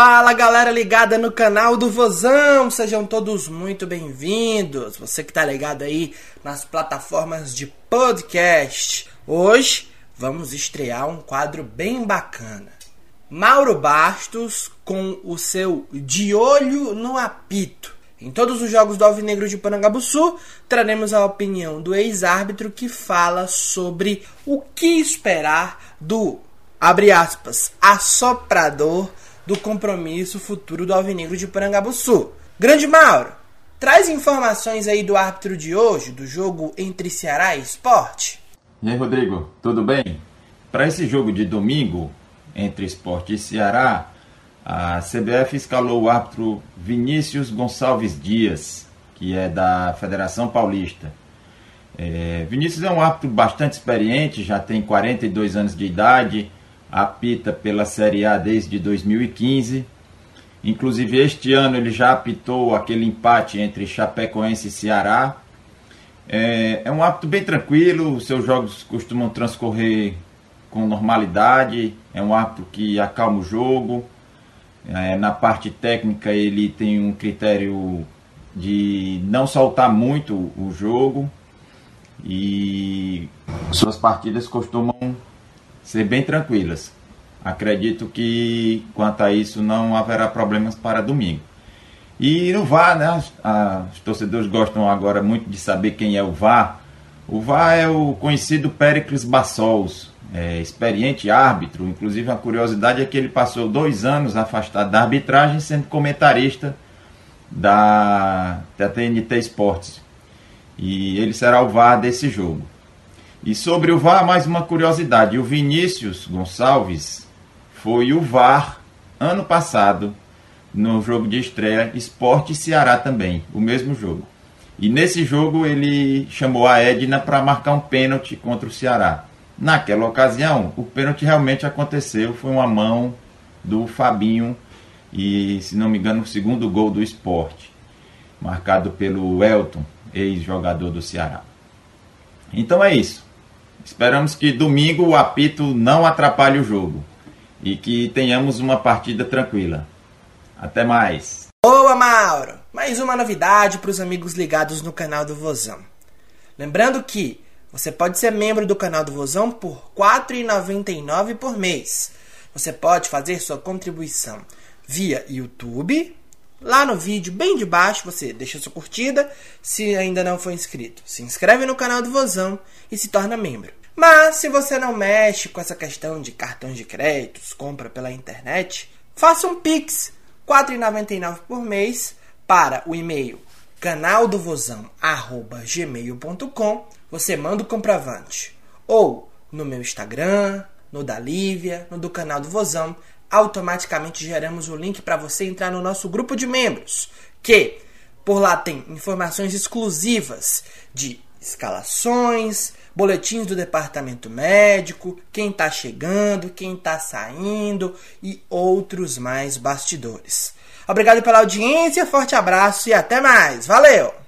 Fala galera ligada no canal do Vozão, sejam todos muito bem-vindos. Você que tá ligado aí nas plataformas de podcast. Hoje vamos estrear um quadro bem bacana. Mauro Bastos com o seu De Olho no Apito. Em todos os jogos do Alvinegro de Panangabuçu, traremos a opinião do ex-árbitro que fala sobre o que esperar do, abre aspas, assoprador do compromisso futuro do Alvinegro de Parangabuçu. Grande Mauro, traz informações aí do árbitro de hoje, do jogo entre Ceará e Esporte. E aí, Rodrigo, tudo bem? Para esse jogo de domingo entre Esporte e Ceará, a CBF escalou o árbitro Vinícius Gonçalves Dias, que é da Federação Paulista. É, Vinícius é um árbitro bastante experiente, já tem 42 anos de idade, apita pela Série A desde 2015. Inclusive, este ano ele já apitou aquele empate entre Chapecoense e Ceará. É, é um hábito bem tranquilo, seus jogos costumam transcorrer com normalidade, é um hábito que acalma o jogo. É, na parte técnica, ele tem um critério de não soltar muito o jogo e suas partidas costumam ser bem tranquilas. Acredito que quanto a isso não haverá problemas para domingo. E no VAR, né? Os torcedores gostam agora muito de saber quem é o VAR. O VAR é o conhecido Péricles Bassols, é, experiente árbitro. Inclusive, a curiosidade é que ele passou dois anos afastado da arbitragem, sendo comentarista da, da TNT Esportes. E ele será o VAR desse jogo. E sobre o VAR, mais uma curiosidade: o Vinícius Gonçalves foi o VAR ano passado no jogo de estreia Esporte Ceará também, o mesmo jogo. E nesse jogo ele chamou a Edna para marcar um pênalti contra o Ceará. Naquela ocasião, o pênalti realmente aconteceu, foi uma mão do Fabinho e, se não me engano, o segundo gol do esporte, marcado pelo Elton, ex-jogador do Ceará. Então é isso. Esperamos que domingo o apito não atrapalhe o jogo e que tenhamos uma partida tranquila. Até mais. Boa, Mauro! Mais uma novidade para os amigos ligados no canal do Vozão. Lembrando que você pode ser membro do canal do Vozão por R$ 4,99 por mês. Você pode fazer sua contribuição via YouTube. Lá no vídeo, bem de baixo, você deixa sua curtida. Se ainda não for inscrito, se inscreve no canal do Vozão e se torna membro. Mas se você não mexe com essa questão de cartões de créditos, compra pela internet, faça um Pix R$ 4,99 por mês para o e-mail canaldovozão@gmail.com. Você manda o comprovante ou no meu Instagram, no da Lívia, no do canal do Vozão, automaticamente geramos o link para você entrar no nosso grupo de membros, que por lá tem informações exclusivas de escalações, boletins do departamento médico, quem está chegando, quem está saindo e outros mais bastidores. Obrigado pela audiência, forte abraço e até mais. Valeu!